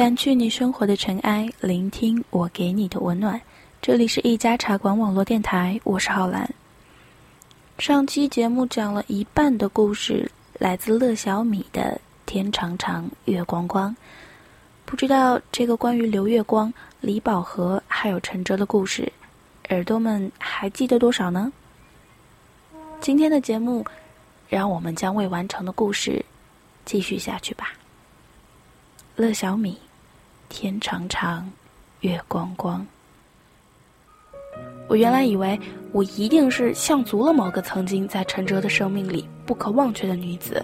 掸去你生活的尘埃，聆听我给你的温暖。这里是一家茶馆网络电台，我是浩兰。上期节目讲了一半的故事，来自乐小米的《天长长，月光光》。不知道这个关于刘月光、李宝和还有陈哲的故事，耳朵们还记得多少呢？今天的节目，让我们将未完成的故事继续下去吧。乐小米，《天长长，月光光》。我原来以为我一定是像足了某个曾经在陈哲的生命里不可忘却的女子，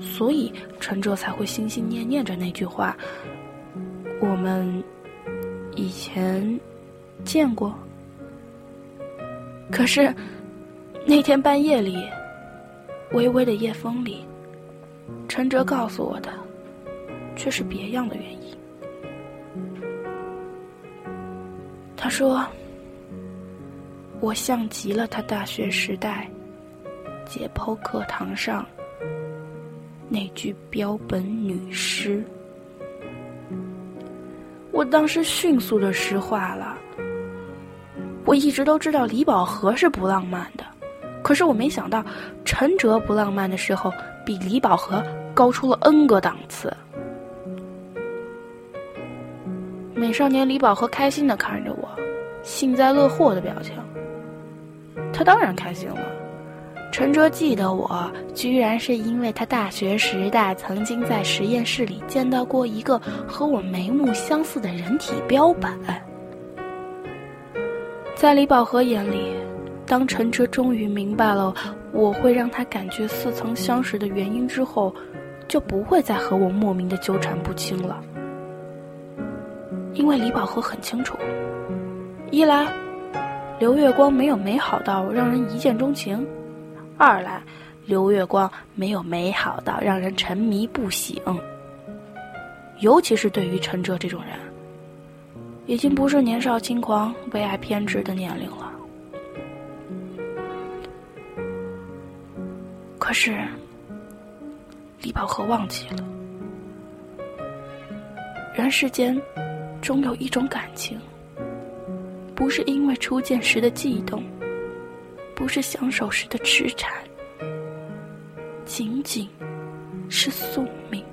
所以陈哲才会心心念念着那句话：“我们以前见过。”可是那天半夜里，微微的夜风里，陈哲告诉我的却是别样的原因。他说。我像极了他大学时代解剖课堂上那句标本女尸。我当时迅速的石化了。我一直都知道李宝和是不浪漫的，可是我没想到陈哲不浪漫的时候比李宝和高出了 N 个档次。美少年李宝和开心的看着我，幸灾乐祸的表情。他当然开心了。陈哲记得我，居然是因为他大学时代曾经在实验室里见到过一个和我眉目相似的人体标本。在李宝和眼里，当陈哲终于明白了我会让他感觉似曾相识的原因之后，就不会再和我莫名的纠缠不清了。因为李宝和很清楚，一来。刘月光没有美好到让人一见钟情，二来，刘月光没有美好到让人沉迷不醒。尤其是对于陈哲这种人，已经不是年少轻狂、为爱偏执的年龄了。可是，李宝和忘记了，人世间，总有一种感情。不是因为初见时的悸动，不是相守时的痴缠，仅仅是宿命。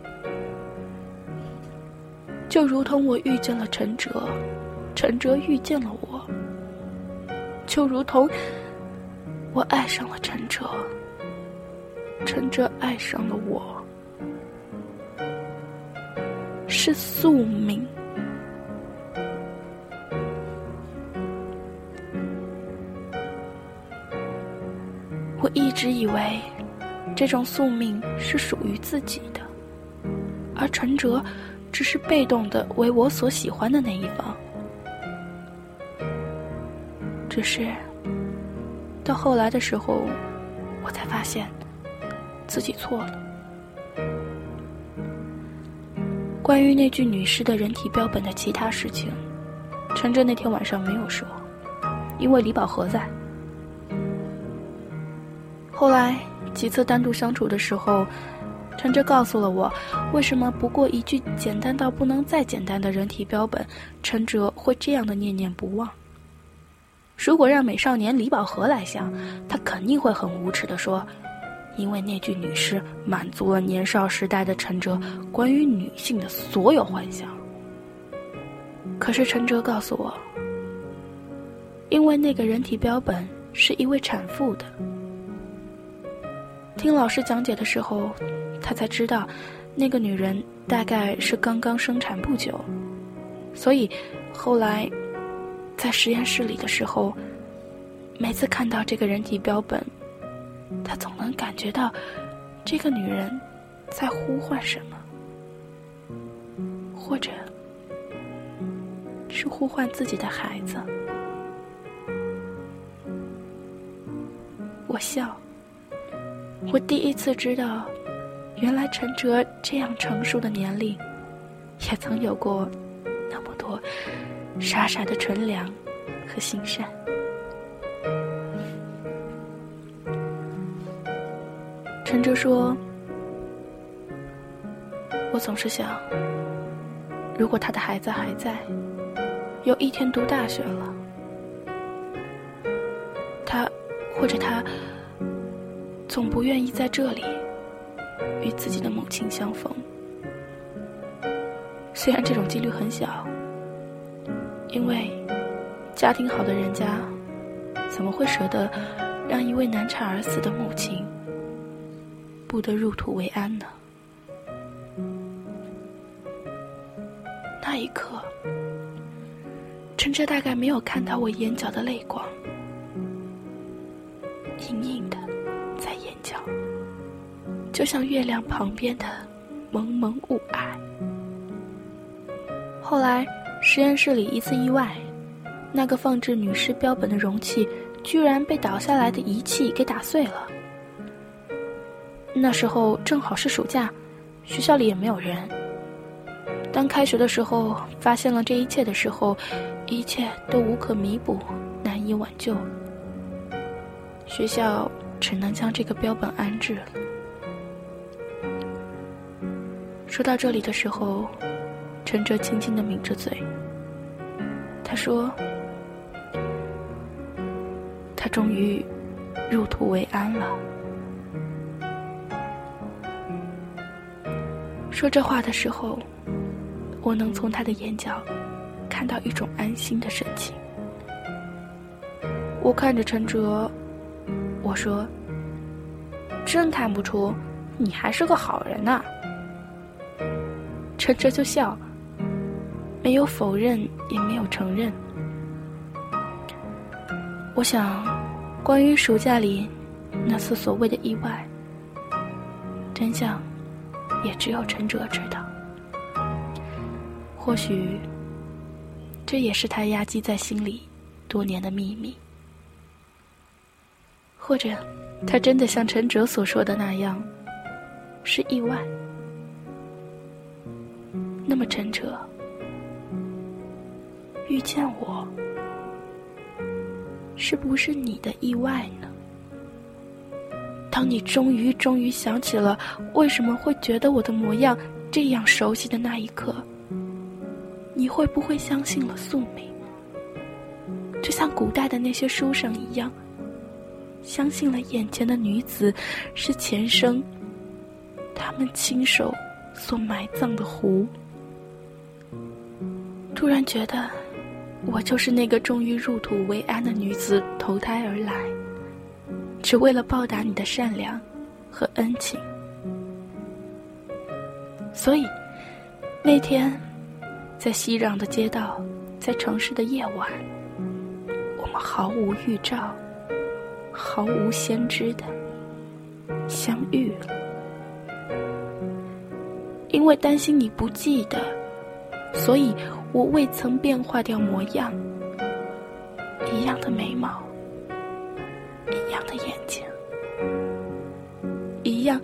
就如同我遇见了陈哲，陈哲遇见了我，就如同我爱上了陈哲，陈哲爱上了我，是宿命。一直以为，这种宿命是属于自己的，而陈哲只是被动的为我所喜欢的那一方。只是到后来的时候，我才发现自己错了。关于那具女尸的人体标本的其他事情，陈哲那天晚上没有说，因为李宝和在。后来几次单独相处的时候，陈哲告诉了我，为什么不过一句简单到不能再简单的人体标本，陈哲会这样的念念不忘。如果让美少年李宝和来想，他肯定会很无耻的说，因为那具女尸满足了年少时代的陈哲关于女性的所有幻想。可是陈哲告诉我，因为那个人体标本是一位产妇的。听老师讲解的时候，他才知道，那个女人大概是刚刚生产不久，所以后来在实验室里的时候，每次看到这个人体标本，他总能感觉到这个女人在呼唤什么。或者是呼唤自己的孩子。我笑，我第一次知道，原来陈哲这样成熟的年龄，也曾有过那么多傻傻的纯良和心善。陈哲说：“我总是想，如果他的孩子还在，有一天读大学了，他或者他总不愿意在这里与自己的母亲相逢。虽然这种几率很小，因为家庭好的人家怎么会舍得让一位难产而死的母亲？”不得入土为安呢。那一刻，陈哲大概没有看到我眼角的泪光，隐隐的，就像月亮旁边的蒙蒙雾霭。后来，实验室里一次意外，那个放置女尸标本的容器居然被倒下来的仪器给打碎了。那时候正好是暑假，学校里也没有人。当开学的时候发现了这一切的时候，一切都无可弥补，难以挽救。学校只能将这个标本安置。说到这里的时候，陈哲轻轻的抿着嘴。他说：“他终于入土为安了。”说这话的时候，我能从他的眼角看到一种安心的神情。我看着陈哲，我说：“真看不出你还是个好人呐。”陈哲就笑，没有否认，也没有承认。我想，关于暑假里那次所谓的意外，真相。也只有陈哲知道，或许这也是他压积在心里多年的秘密，或者他真的像陈哲所说的那样是意外。那么陈哲遇见我，是不是你的意外呢？当你终于终于想起了为什么会觉得我的模样这样熟悉的那一刻，你会不会相信了宿命？就像古代的那些书生一样，相信了眼前的女子是前生他们亲手所埋葬的湖。突然觉得，我就是那个终于入土为安的女子投胎而来。只为了报答你的善良和恩情，所以那天在熙攘的街道，在城市的夜晚，我们毫无预兆、毫无先知的相遇了。因为担心你不记得，所以我未曾变化掉模样，一样的眉毛。一样的眼睛，一样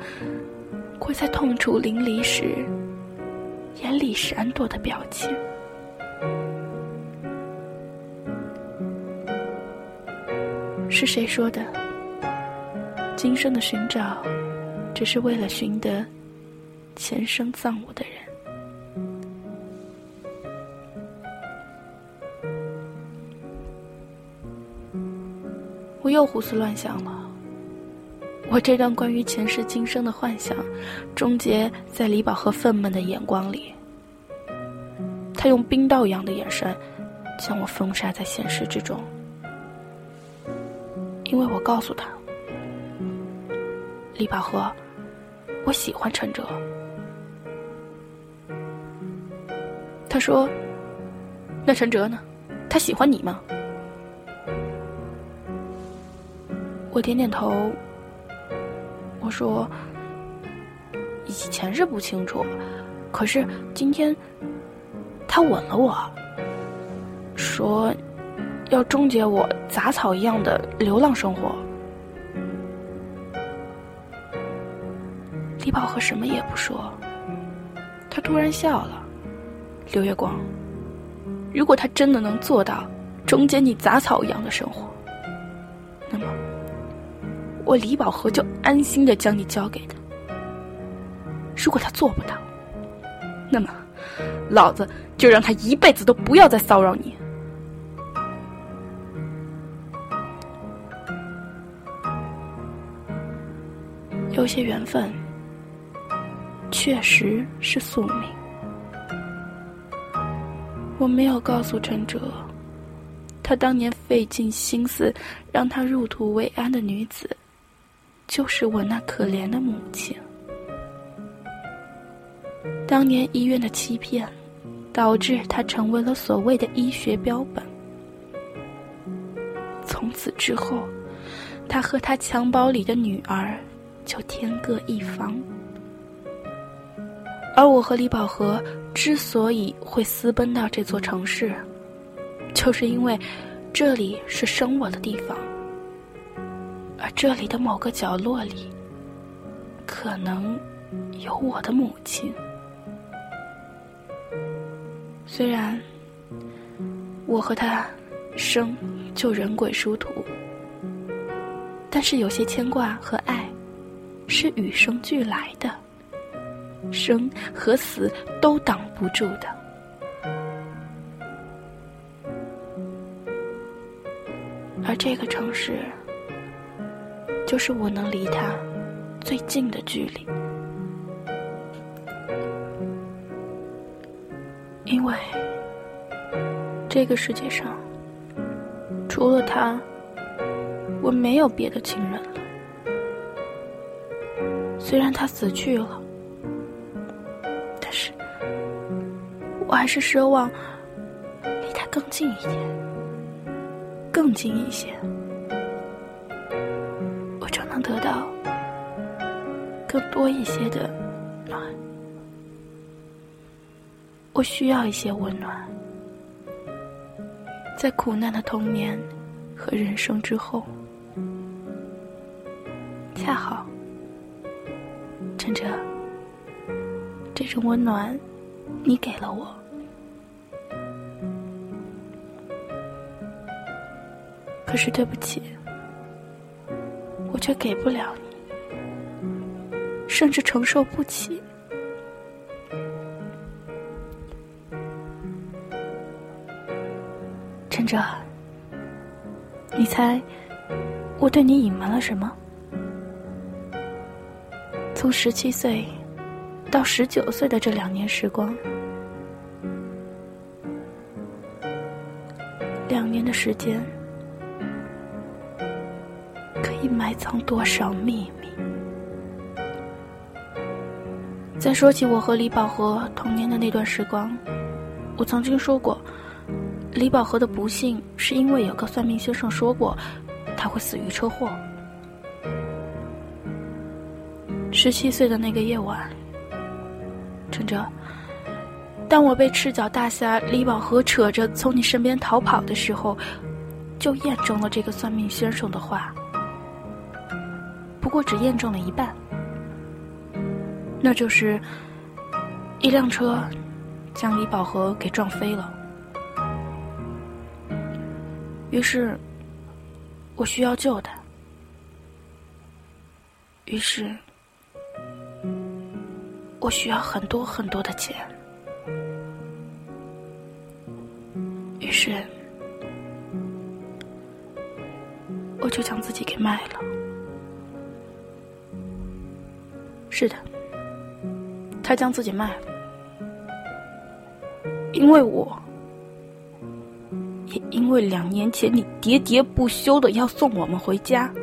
会在痛楚淋漓时眼里闪躲的表情。是谁说的？今生的寻找，只是为了寻得前生葬我的人。又胡思乱想了。我这段关于前世今生的幻想，终结在李宝和愤懑的眼光里。他用冰刀一样的眼神，将我封杀在现实之中。因为我告诉他，李宝和，我喜欢陈哲。他说：“那陈哲呢？他喜欢你吗？”我点点头，我说：“以前是不清楚，可是今天他吻了我，说要终结我杂草一样的流浪生活。李宝和什么也不说，他突然笑了。刘月光，如果他真的能做到终结你杂草一样的生活，我李宝和就安心的将你交给他。如果他做不到，那么老子就让他一辈子都不要再骚扰你。有些缘分。确实是宿命。我没有告诉陈哲，他当年费尽心思让他入土为安的女子，就是我那可怜的母亲。当年医院的欺骗，导致他成为了所谓的医学标本。从此之后，他和他襁褓里的女儿就天各一方。而我和李宝和之所以会私奔到这座城市，就是因为这里是生我的地方，而这里的某个角落里，可能有我的母亲。虽然我和他生就人鬼殊途，但是有些牵挂和爱，是与生俱来的。生和死都挡不住的，而这个城市，就是我能离他最近的距离，因为这个世界上，除了他，我没有别的亲人了。虽然他死去了。但是我还是奢望离他更近一点，更近一些，得到更多一些的暖。我需要一些温暖，在苦难的童年和人生之后，恰好，趁着这种温暖，你给了我。可是对不起，却给不了你，甚至承受不起。陈哲，你猜我对你隐瞒了什么？从十七岁到十九岁的这两年时光，两年的时间。你埋藏多少秘密？再说起我和李宝和童年的那段时光，我曾经说过，李宝和的不幸是因为有个算命先生说过他会死于车祸。十七岁的那个夜晚，陈哲，当我被赤脚大侠李宝和扯着从你身边逃跑的时候，就验证了这个算命先生的话。不过只验证了一半，那就是一辆车将李宝和给撞飞了。于是，我需要救他。于是，我需要很多很多的钱。于是，我就将自己给卖了。是的，他将自己卖了，因为我，也因为两年前你喋喋不休的要送我们回家。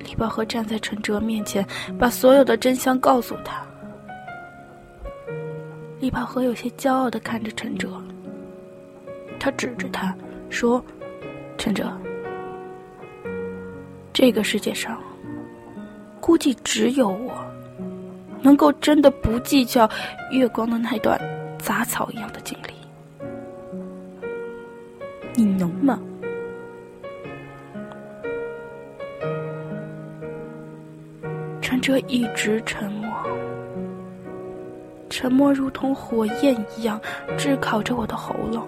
李宝和站在陈哲面前，把所有的真相告诉他。李宝和有些骄傲的看着陈哲，他指着他说：“陈哲。”这个世界上，估计只有我能够真的不计较月光的那段杂草一样的经历。你能吗？陈哲一直沉默，沉默如同火焰一样炙烤着我的喉咙，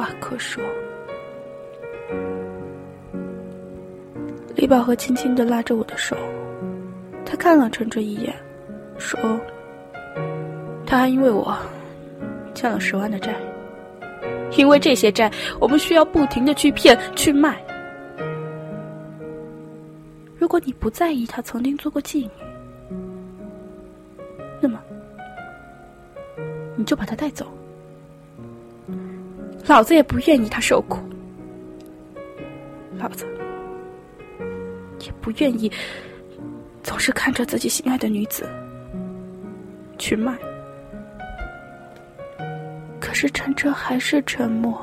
话可说。李宝和轻轻的拉着我的手，他看了陈哲一眼，说：“他还因为我欠了十万的债，因为这些债，我们需要不停的去骗去卖。”如果你不在意他曾经做过妓女，那么你就把他带走。老子也不愿意他受苦，老子也不愿意总是看着自己心爱的女子去卖。可是陈哲还是沉默，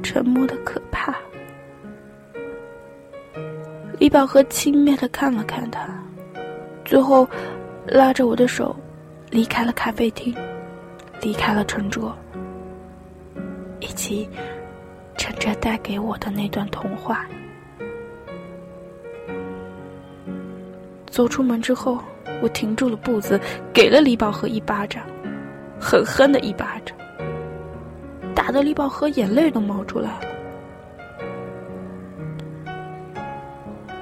沉默的可怕。李宝和轻蔑的看了看他，最后拉着我的手离开了咖啡厅，离开了陈卓，以及陈哲带给我的那段童话。走出门之后，我停住了步子，给了李宝和一巴掌，狠狠的一巴掌，打得李宝和眼泪都冒出来了。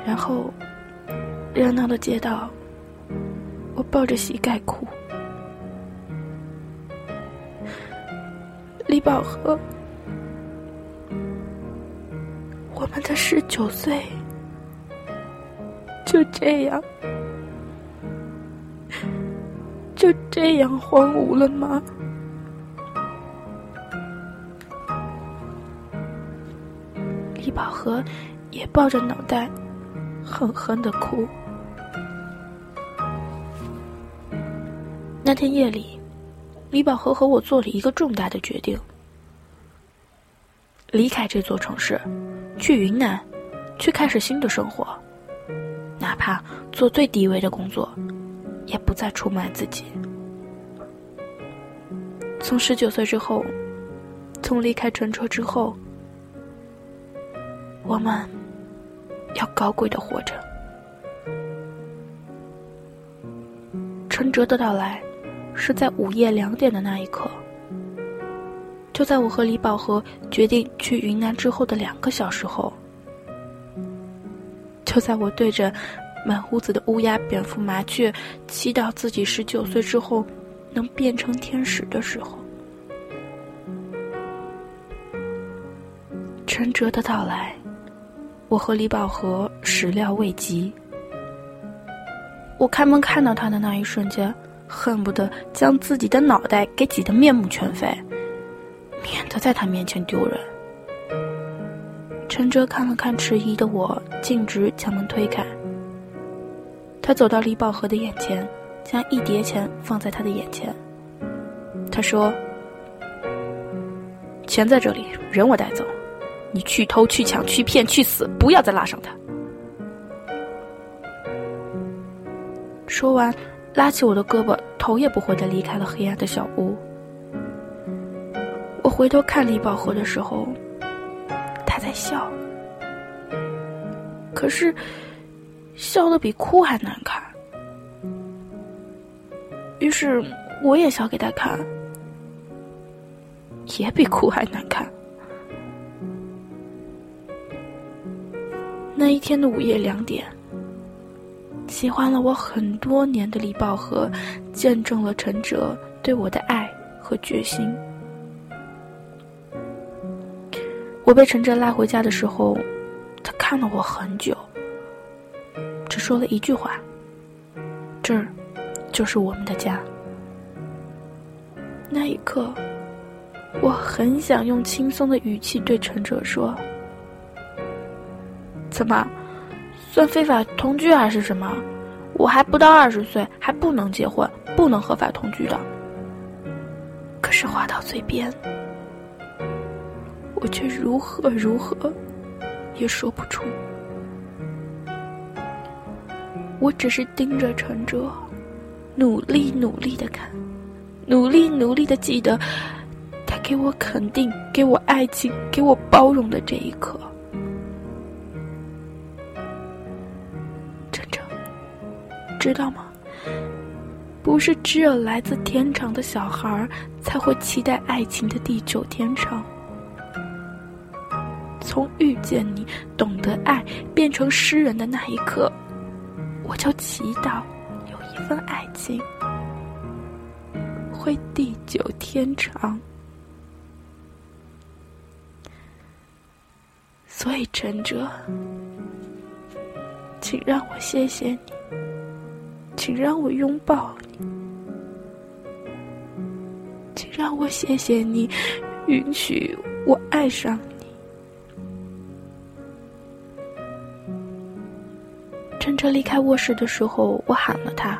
然后，热闹的街道，我抱着膝盖哭。李宝和，我们的十九岁就这样，就这样荒芜了吗？李宝和也抱着脑袋。狠狠的哭。那天夜里，李宝和和我做了一个重大的决定：离开这座城市，去云南，去开始新的生活，哪怕做最低微的工作，也不再出卖自己。从十九岁之后，从离开陈车之后，我们。要高贵的活着。陈哲的到来，是在午夜两点的那一刻。就在我和李宝和决定去云南之后的两个小时后，就在我对着满屋子的乌鸦、蝙蝠、麻雀，祈祷自己十九岁之后能变成天使的时候，陈哲的到来。我和李宝和始料未及。我开门看到他的那一瞬间，恨不得将自己的脑袋给挤得面目全非，免得在他面前丢人。陈哲看了看迟疑的我，径直将门推开。他走到李宝和的眼前，将一叠钱放在他的眼前。他说：“钱在这里，人我带走。”你去偷去抢去骗去死，不要再拉上他！说完，拉起我的胳膊，头也不回的离开了黑暗的小屋。回头看李宝和的时候，他在笑，可是笑的比哭还难看。于是我也笑给他看，也比哭还难看。那一天的午夜两点，喜欢了我很多年的李宝和，见证了陈哲对我的爱和决心。我被陈哲拉回家的时候，他看了我很久，只说了一句话：“这儿，就是我们的家。”那一刻，我很想用轻松的语气对陈哲说。怎么，算非法同居还是什么？我还不到二十岁，还不能结婚，不能合法同居的。可是话到嘴边，我却如何如何，也说不出。我只是盯着陈哲，努力努力的看，努力努力的记得他给我肯定、给我爱情、给我包容的这一刻。陈哲，知道吗？不是只有来自天长的小孩才会期待爱情的地久天长。从遇见你、懂得爱变成诗人的那一刻，我就祈祷有一份爱情会地久天长。所以，陈哲，请让我谢谢你，请让我拥抱你，请让我谢谢你，允许我爱上。你车离开卧室的时候，我喊了他，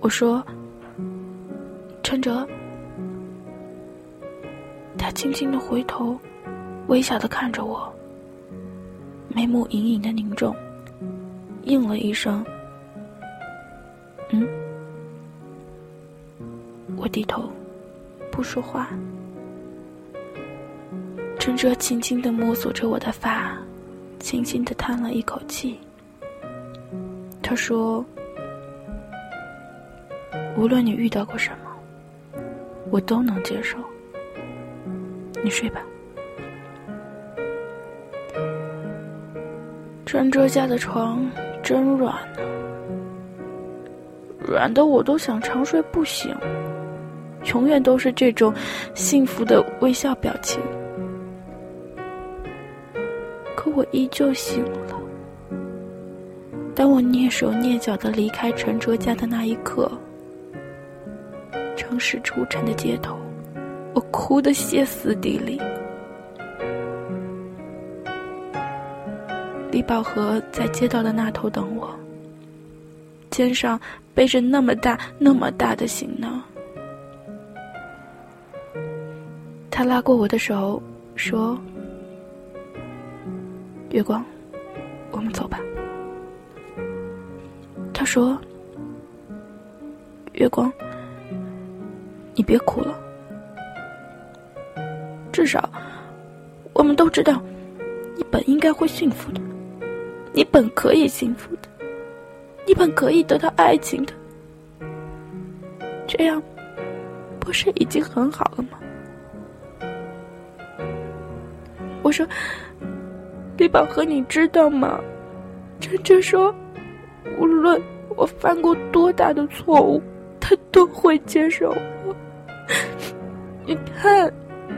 我说：“陈哲。”他轻轻的回头，微笑的看着我，眉目隐隐的凝重，应了一声：“嗯。”我低头，不说话。陈哲轻轻的摸索着我的发，轻轻的叹了一口气。他说：“无论你遇到过什么，我都能接受。你睡吧。”陈哲家的床真软呢，软的我都想长睡不醒，永远都是这种幸福的微笑表情。可我依旧醒了。当我蹑手蹑脚的离开陈哲家的那一刻，城市出尘的街头，我哭得歇斯底里。李宝和在街道的那头等我，肩上背着那么大那么大的行囊。他拉过我的手，说：“月光，我们走吧。”他说：“月光，你别哭了。至少，我们都知道，你本应该会幸福的，你本可以幸福的，你本可以得到爱情的。这样，不是已经很好了吗？”我说：“李宝和，你知道吗？”真真说。无论我犯过多大的错误，他都会接受我。你看，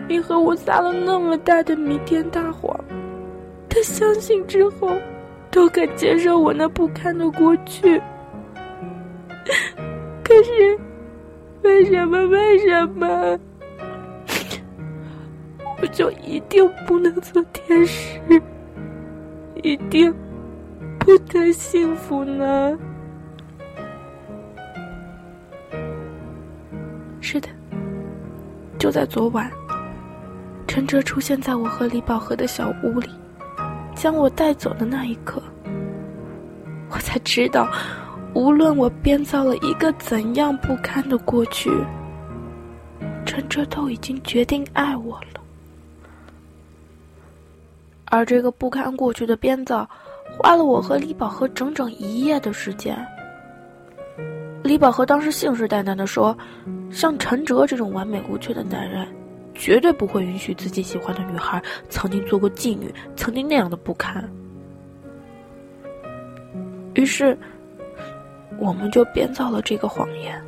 你和我撒了那么大的弥天大谎，他相信之后，都肯接受我那不堪的过去。可是，为什么？为什么？我就一定不能做天使？一定？不得幸福呢？就在昨晚，陈哲出现在我和李宝和的小屋里，将我带走的那一刻，我才知道，无论我编造了一个怎样不堪的过去，陈哲都已经决定爱我了，而这个不堪过去的编造。花了我和李宝和整整一夜的时间。李宝和当时信誓旦旦的说：“像陈哲这种完美无缺的男人，绝对不会允许自己喜欢的女孩曾经做过妓女，曾经那样的不堪。”于是，我们就编造了这个谎言。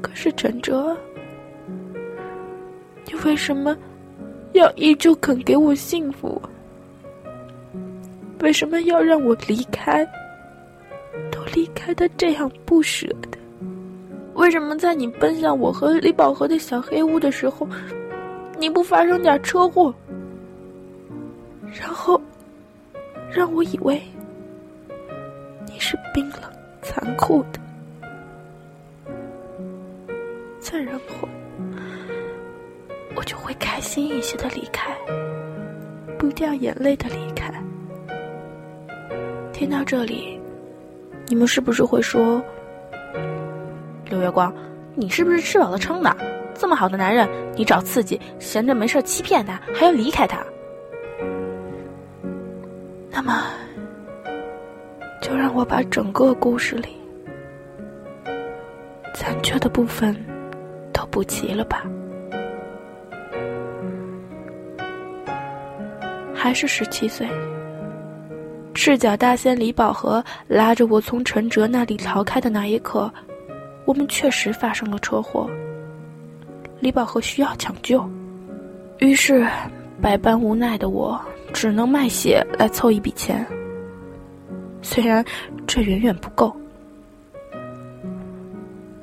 可是陈哲，你为什么？要依旧肯给我幸福，为什么要让我离开？都离开的这样不舍得，为什么在你奔向我和李宝和的小黑屋的时候，你不发生点车祸，然后让我以为你是冰冷残酷的，再然后。我就会开心一些的离开，不掉眼泪的离开，听到这里，你们是不是会说：“刘月光，你是不是吃饱了撑的？这么好的男人，你找刺激，闲着没事欺骗他，还要离开他？”那么，就让我把整个故事里残缺的部分都补齐了吧。还是十七岁。赤脚大仙李宝和拉着我从陈哲那里逃开的那一刻，我们确实发生了车祸。李宝和需要抢救，于是百般无奈的我只能卖血来凑一笔钱。虽然这远远不够。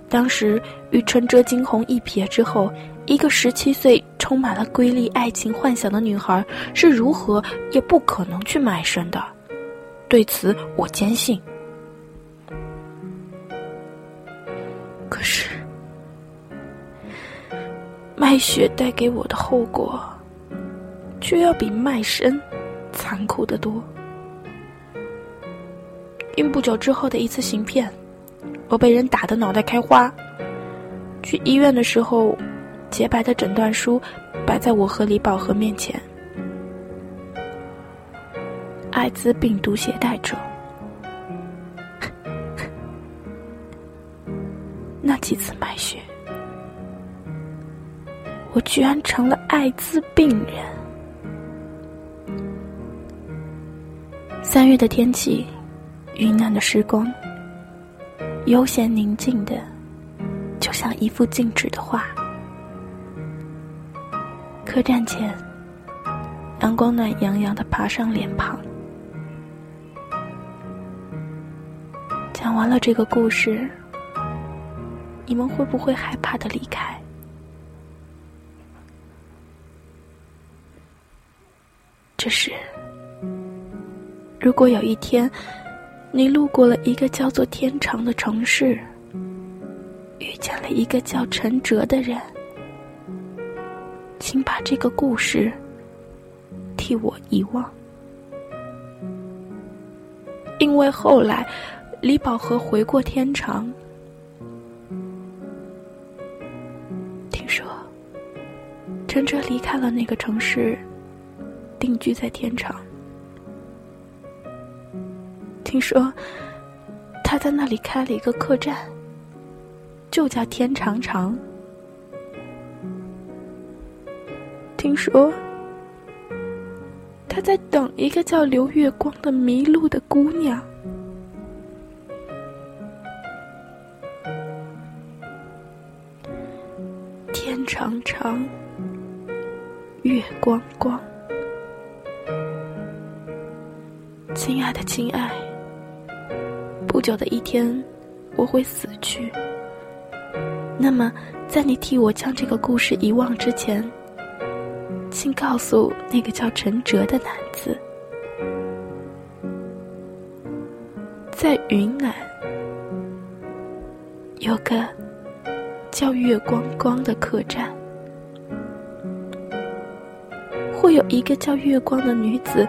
当时与陈哲惊鸿一瞥之后。一个十七岁、充满了瑰丽爱情幻想的女孩是如何也不可能去卖身的。对此，我坚信。可是，卖血带给我的后果，却要比卖身残酷的多。因不久之后的一次行骗，我被人打得脑袋开花。去医院的时候。洁白的诊断书摆在我和李宝和面前。艾滋病毒携带者。那几次卖血，我居然成了艾滋病人。三月的天气，云南的时光，悠闲宁静的，就像一幅静止的画。客栈前，阳光暖洋洋的爬上脸庞。讲完了这个故事，你们会不会害怕的离开？只是，如果有一天，你路过了一个叫做天长的城市，遇见了一个叫陈哲的人。请把这个故事替我遗忘，因为后来李宝和回过天长。听说陈哲离开了那个城市，定居在天长。听说他在那里开了一个客栈，就叫天长长。听说他在等一个叫刘月光的迷路的姑娘。长长，月光光。亲爱的，亲爱，不久的一天我会死去。那么，在你替我将这个故事遗忘之前。请告诉那个叫陈哲的男子，在云南有个叫月光光的客栈，会有一个叫月光的女子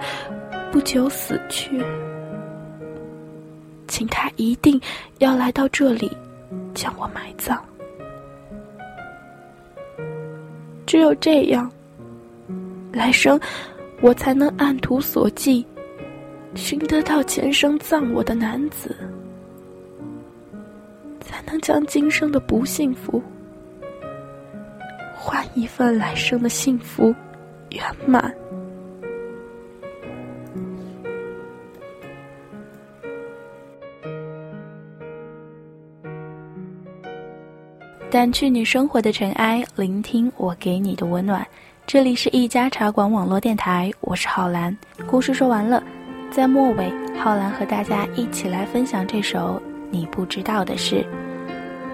不久死去，请她一定要来到这里将我埋葬，只有这样。来生，我才能按图索骥，寻得到前生葬我的男子，才能将今生的不幸福换一份来生的幸福圆满。掸去你生活的尘埃，聆听我给你的温暖。这里是一家茶馆网络电台，我是浩然。故事说完了，在末尾，浩然和大家一起来分享这首你不知道的事。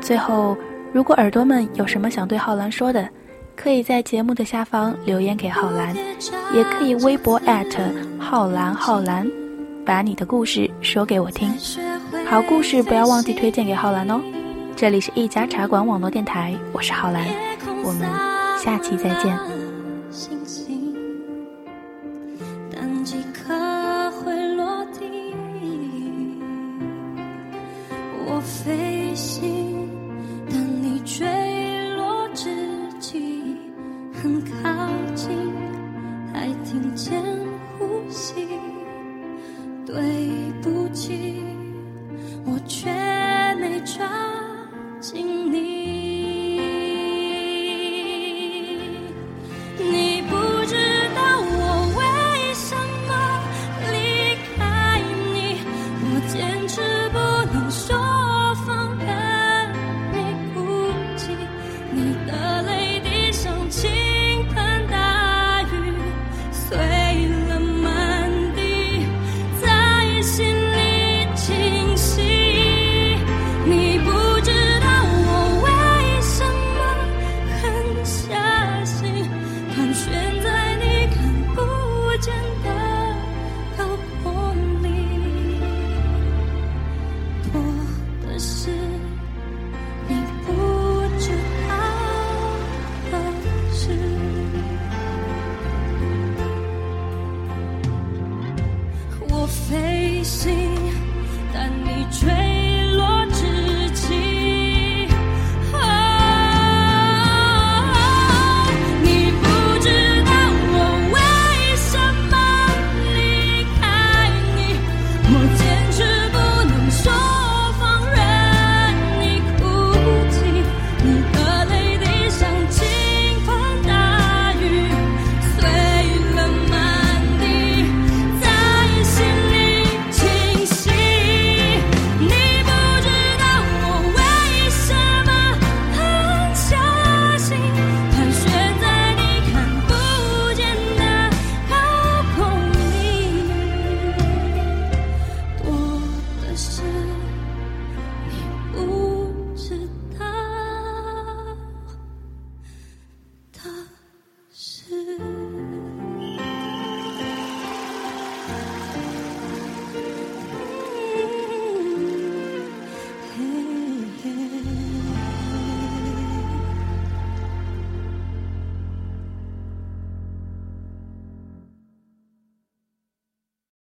最后，如果耳朵们有什么想对浩兰说的，可以在节目的下方留言给浩兰，也可以微博浩兰浩兰，把你的故事说给我听。好故事不要忘记推荐给浩兰哦。这里是一家茶馆网络电台，我是浩兰，我们下期再见。